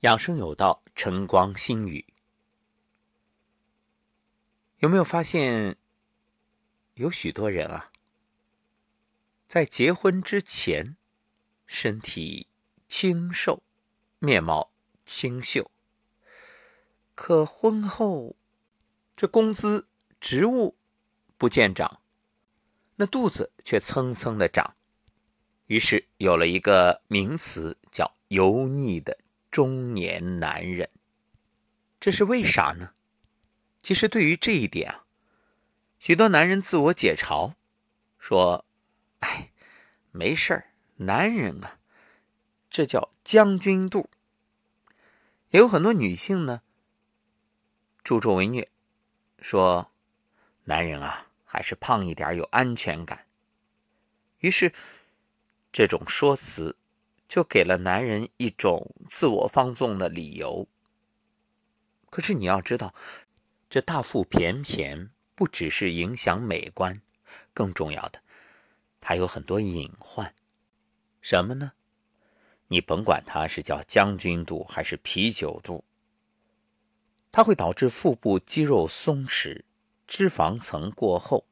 养生有道，晨光心语。有没有发现，有许多人啊，在结婚之前，身体清瘦，面貌清秀，可婚后，这工资、职务不见涨，那肚子却蹭蹭的涨，于是有了一个名词，叫油腻的。中年男人，这是为啥呢？其实对于这一点啊，许多男人自我解嘲，说：“哎，没事儿，男人啊，这叫将军肚。”也有很多女性呢，助纣为虐，说：“男人啊，还是胖一点有安全感。”于是，这种说辞。就给了男人一种自我放纵的理由。可是你要知道，这大腹便便不只是影响美观，更重要的，它有很多隐患。什么呢？你甭管它是叫将军肚还是啤酒肚，它会导致腹部肌肉松弛，脂肪层过厚。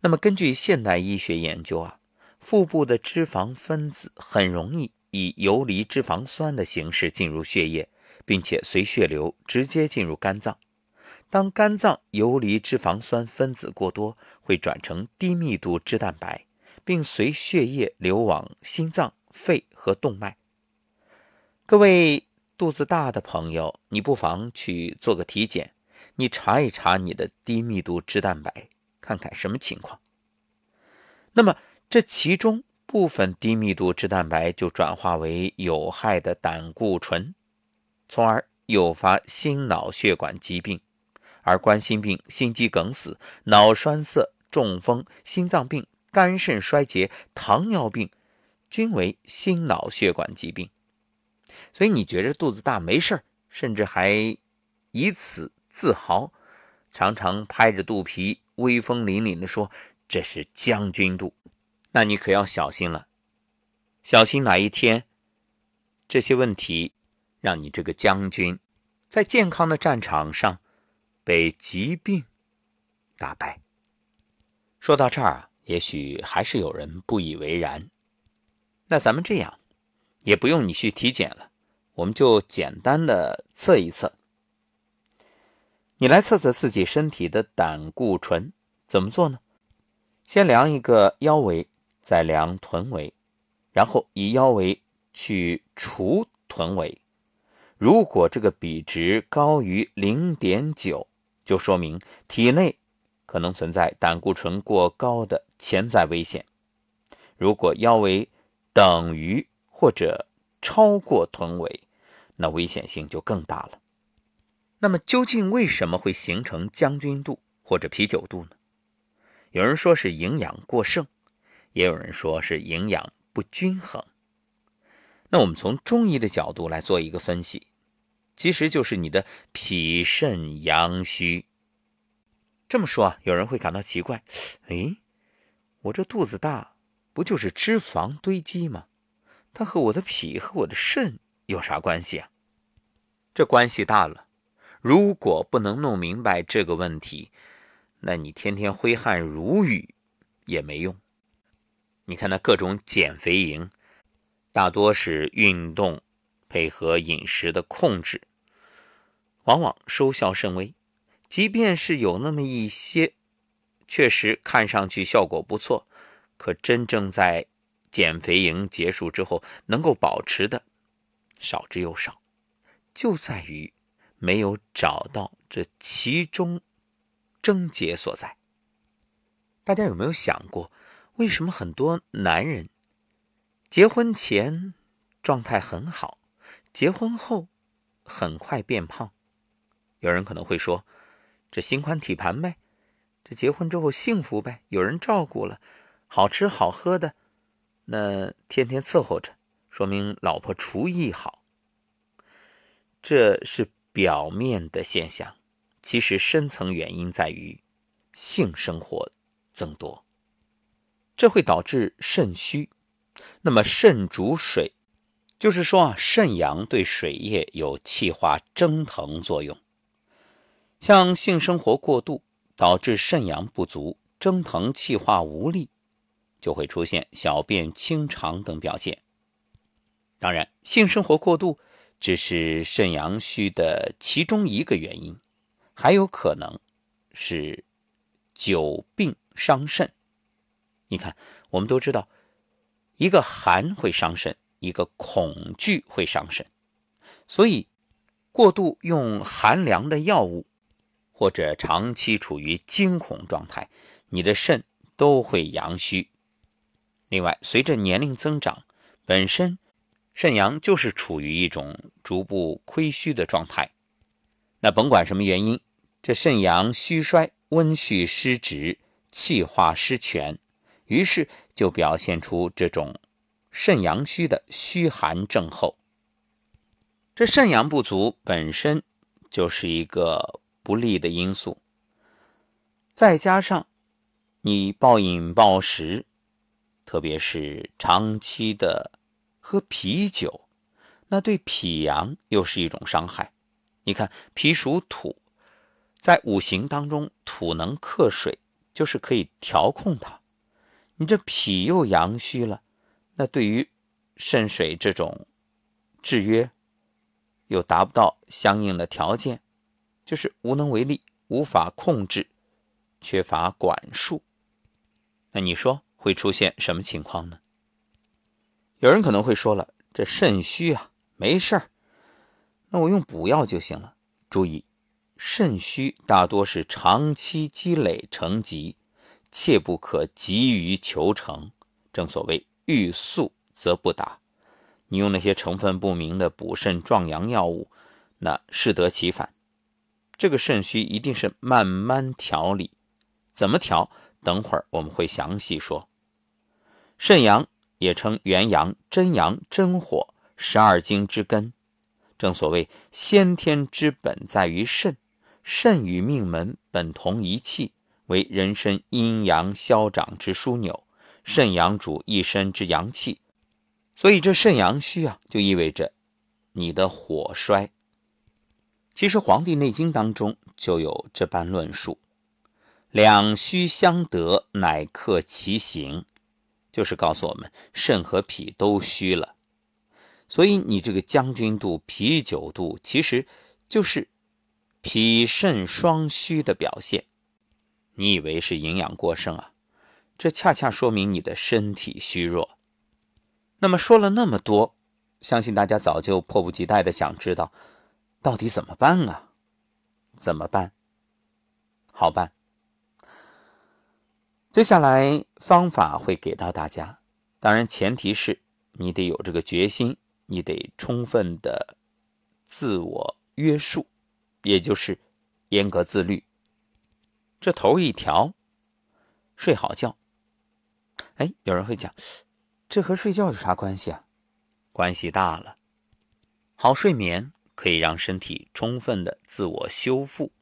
那么根据现代医学研究啊。腹部的脂肪分子很容易以游离脂肪酸的形式进入血液，并且随血流直接进入肝脏。当肝脏游离脂肪酸分子过多，会转成低密度脂蛋白，并随血液流往心脏、肺和动脉。各位肚子大的朋友，你不妨去做个体检，你查一查你的低密度脂蛋白，看看什么情况。那么。这其中部分低密度脂蛋白就转化为有害的胆固醇，从而诱发心脑血管疾病，而冠心病、心肌梗死、脑栓塞、中风、心脏病、肝肾衰竭、糖尿病均为心脑血管疾病。所以你觉着肚子大没事甚至还以此自豪，常常拍着肚皮威风凛凛地说：“这是将军肚。”那你可要小心了，小心哪一天这些问题让你这个将军在健康的战场上被疾病打败。说到这儿，也许还是有人不以为然。那咱们这样，也不用你去体检了，我们就简单的测一测。你来测测自己身体的胆固醇，怎么做呢？先量一个腰围。再量臀围，然后以腰围去除臀围。如果这个比值高于零点九，就说明体内可能存在胆固醇过高的潜在危险。如果腰围等于或者超过臀围，那危险性就更大了。那么究竟为什么会形成将军肚或者啤酒肚呢？有人说是营养过剩。也有人说是营养不均衡。那我们从中医的角度来做一个分析，其实就是你的脾肾阳虚。这么说啊，有人会感到奇怪：哎，我这肚子大，不就是脂肪堆积吗？它和我的脾和我的肾有啥关系啊？这关系大了。如果不能弄明白这个问题，那你天天挥汗如雨也没用。你看那各种减肥营，大多是运动配合饮食的控制，往往收效甚微。即便是有那么一些确实看上去效果不错，可真正在减肥营结束之后能够保持的少之又少，就在于没有找到这其中症结所在。大家有没有想过？为什么很多男人结婚前状态很好，结婚后很快变胖？有人可能会说，这心宽体盘呗，这结婚之后幸福呗，有人照顾了，好吃好喝的，那天天伺候着，说明老婆厨艺好。这是表面的现象，其实深层原因在于性生活增多。这会导致肾虚，那么肾主水，就是说啊，肾阳对水液有气化蒸腾作用。像性生活过度导致肾阳不足、蒸腾气化无力，就会出现小便清长等表现。当然，性生活过度只是肾阳虚的其中一个原因，还有可能是久病伤肾。你看，我们都知道，一个寒会伤肾。一个恐惧会伤肾，所以过度用寒凉的药物，或者长期处于惊恐状态，你的肾都会阳虚。另外，随着年龄增长，本身肾阳就是处于一种逐步亏虚的状态。那甭管什么原因，这肾阳虚衰、温煦失职、气化失全，于是就表现出这种。肾阳虚的虚寒症候，这肾阳不足本身就是一个不利的因素，再加上你暴饮暴食，特别是长期的喝啤酒，那对脾阳又是一种伤害。你看，脾属土，在五行当中，土能克水，就是可以调控它。你这脾又阳虚了。那对于肾水这种制约，又达不到相应的条件，就是无能为力，无法控制，缺乏管束。那你说会出现什么情况呢？有人可能会说了，这肾虚啊，没事儿，那我用补药就行了。注意，肾虚大多是长期积累成疾，切不可急于求成。正所谓。欲速则不达，你用那些成分不明的补肾壮阳药物，那适得其反。这个肾虚一定是慢慢调理，怎么调？等会儿我们会详细说。肾阳也称元阳、真阳、真火，十二经之根。正所谓先天之本在于肾，肾与命门本同一气，为人身阴阳消长之枢纽。肾阳主一身之阳气，所以这肾阳虚啊，就意味着你的火衰。其实《黄帝内经》当中就有这般论述：“两虚相得，乃克其形。”就是告诉我们肾和脾都虚了，所以你这个将军肚、啤酒肚，其实就是脾肾双虚的表现。你以为是营养过剩啊？这恰恰说明你的身体虚弱。那么说了那么多，相信大家早就迫不及待的想知道，到底怎么办啊？怎么办？好办。接下来方法会给到大家，当然前提是你得有这个决心，你得充分的自我约束，也就是严格自律。这头一条，睡好觉。哎，有人会讲，这和睡觉有啥关系啊？关系大了。好睡眠可以让身体充分的自我修复，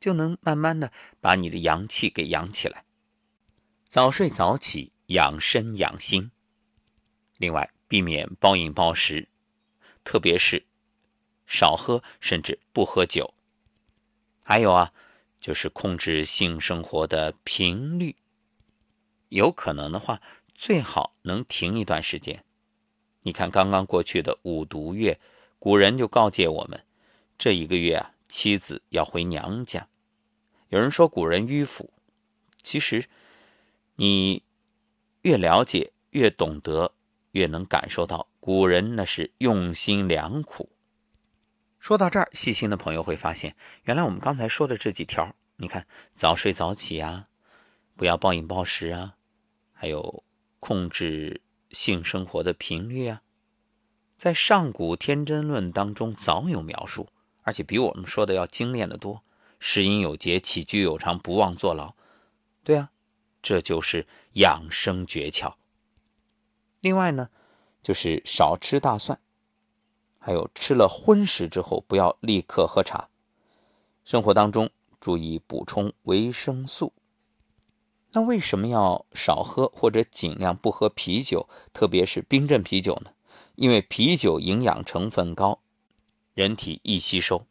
就能慢慢的把你的阳气给养起来。早睡早起，养身养心。另外，避免暴饮暴食，特别是少喝甚至不喝酒。还有啊，就是控制性生活的频率。有可能的话，最好能停一段时间。你看，刚刚过去的五毒月，古人就告诫我们，这一个月啊，妻子要回娘家。有人说古人迂腐，其实你越了解、越懂得，越能感受到古人那是用心良苦。说到这儿，细心的朋友会发现，原来我们刚才说的这几条，你看，早睡早起啊，不要暴饮暴食啊。还有控制性生活的频率啊，在上古天真论当中早有描述，而且比我们说的要精炼的多。食饮有节，起居有常，不忘坐牢。对啊，这就是养生诀窍。另外呢，就是少吃大蒜，还有吃了荤食之后不要立刻喝茶。生活当中注意补充维生素。那为什么要少喝或者尽量不喝啤酒，特别是冰镇啤酒呢？因为啤酒营养成分高，人体易吸收。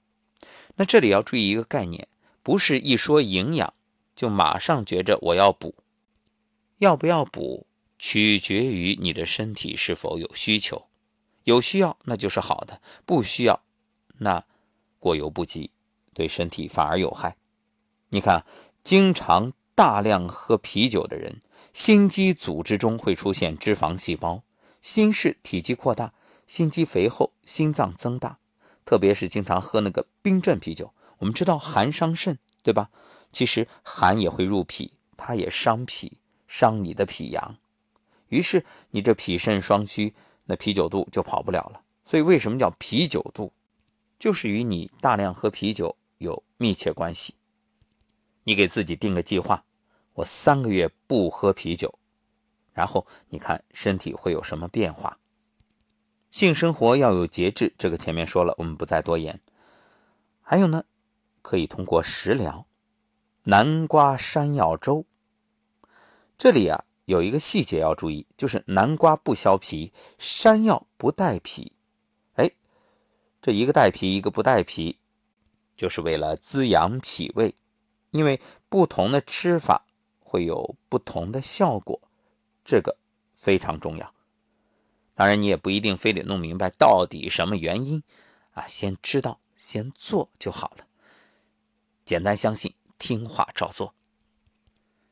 那这里要注意一个概念，不是一说营养就马上觉着我要补，要不要补取决于你的身体是否有需求，有需要那就是好的，不需要那过犹不及，对身体反而有害。你看，经常大量喝啤酒的人，心肌组织中会出现脂肪细胞。心室体积扩大，心肌肥厚，心脏增大。特别是经常喝那个冰镇啤酒，我们知道寒伤肾，对吧？其实寒也会入脾，它也伤脾，伤你的脾阳。于是你这脾肾双虚，那啤酒肚就跑不了了。所以为什么叫啤酒肚？就是与你大量喝啤酒有密切关系。你给自己定个计划，我三个月不喝啤酒。然后你看身体会有什么变化？性生活要有节制，这个前面说了，我们不再多言。还有呢，可以通过食疗，南瓜山药粥。这里啊有一个细节要注意，就是南瓜不削皮，山药不带皮。哎，这一个带皮，一个不带皮，就是为了滋养脾胃。因为不同的吃法会有不同的效果。这个非常重要，当然你也不一定非得弄明白到底什么原因啊，先知道先做就好了，简单相信，听话照做。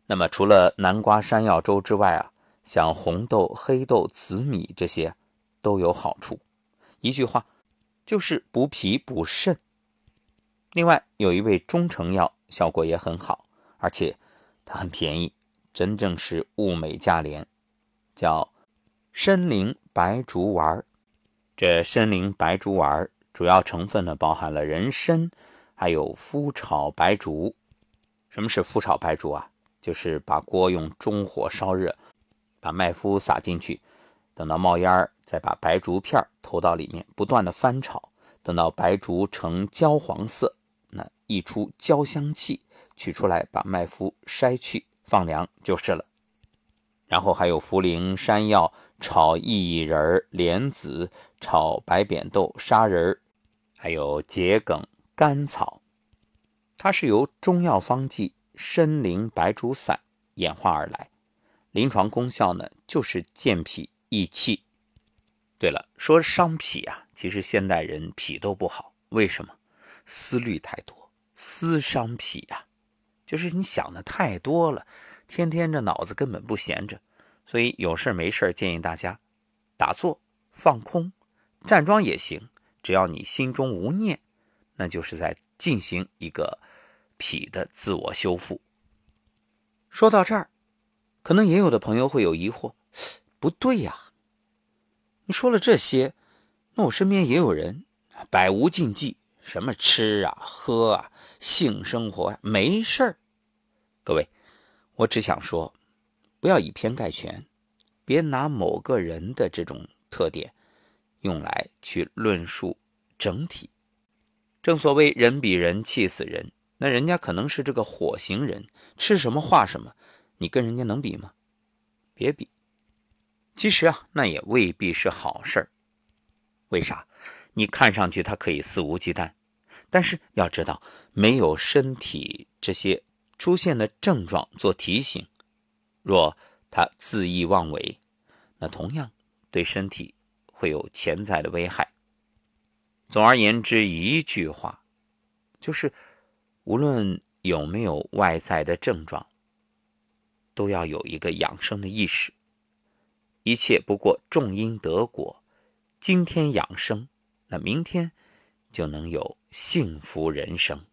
那么除了南瓜山药粥之外啊，像红豆、黑豆、紫米这些都有好处。一句话就是补脾补肾。另外有一味中成药，效果也很好，而且它很便宜。真正是物美价廉，叫参苓白术丸这参苓白术丸主要成分呢，包含了人参，还有麸炒白术。什么是麸炒白术啊？就是把锅用中火烧热，把麦麸撒进去，等到冒烟儿，再把白术片投到里面，不断的翻炒，等到白术呈焦黄色，那溢出焦香气，取出来，把麦麸筛去。放凉就是了，然后还有茯苓、山药炒薏仁、莲子炒白扁豆、砂仁还有桔梗、甘草，它是由中药方剂参苓白术散演化而来，临床功效呢就是健脾益气。对了，说伤脾啊，其实现代人脾都不好，为什么？思虑太多，思伤脾呀。就是你想的太多了，天天这脑子根本不闲着，所以有事没事建议大家打坐放空，站桩也行，只要你心中无念，那就是在进行一个脾的自我修复。说到这儿，可能也有的朋友会有疑惑，不对呀，你说了这些，那我身边也有人百无禁忌。什么吃啊、喝啊、性生活啊，没事儿。各位，我只想说，不要以偏概全，别拿某个人的这种特点用来去论述整体。正所谓人比人气死人，那人家可能是这个火星人，吃什么画什么，你跟人家能比吗？别比。其实啊，那也未必是好事儿。为啥？你看上去他可以肆无忌惮，但是要知道，没有身体这些出现的症状做提醒，若他恣意妄为，那同样对身体会有潜在的危害。总而言之，一句话，就是无论有没有外在的症状，都要有一个养生的意识。一切不过种因得果，今天养生。那明天就能有幸福人生。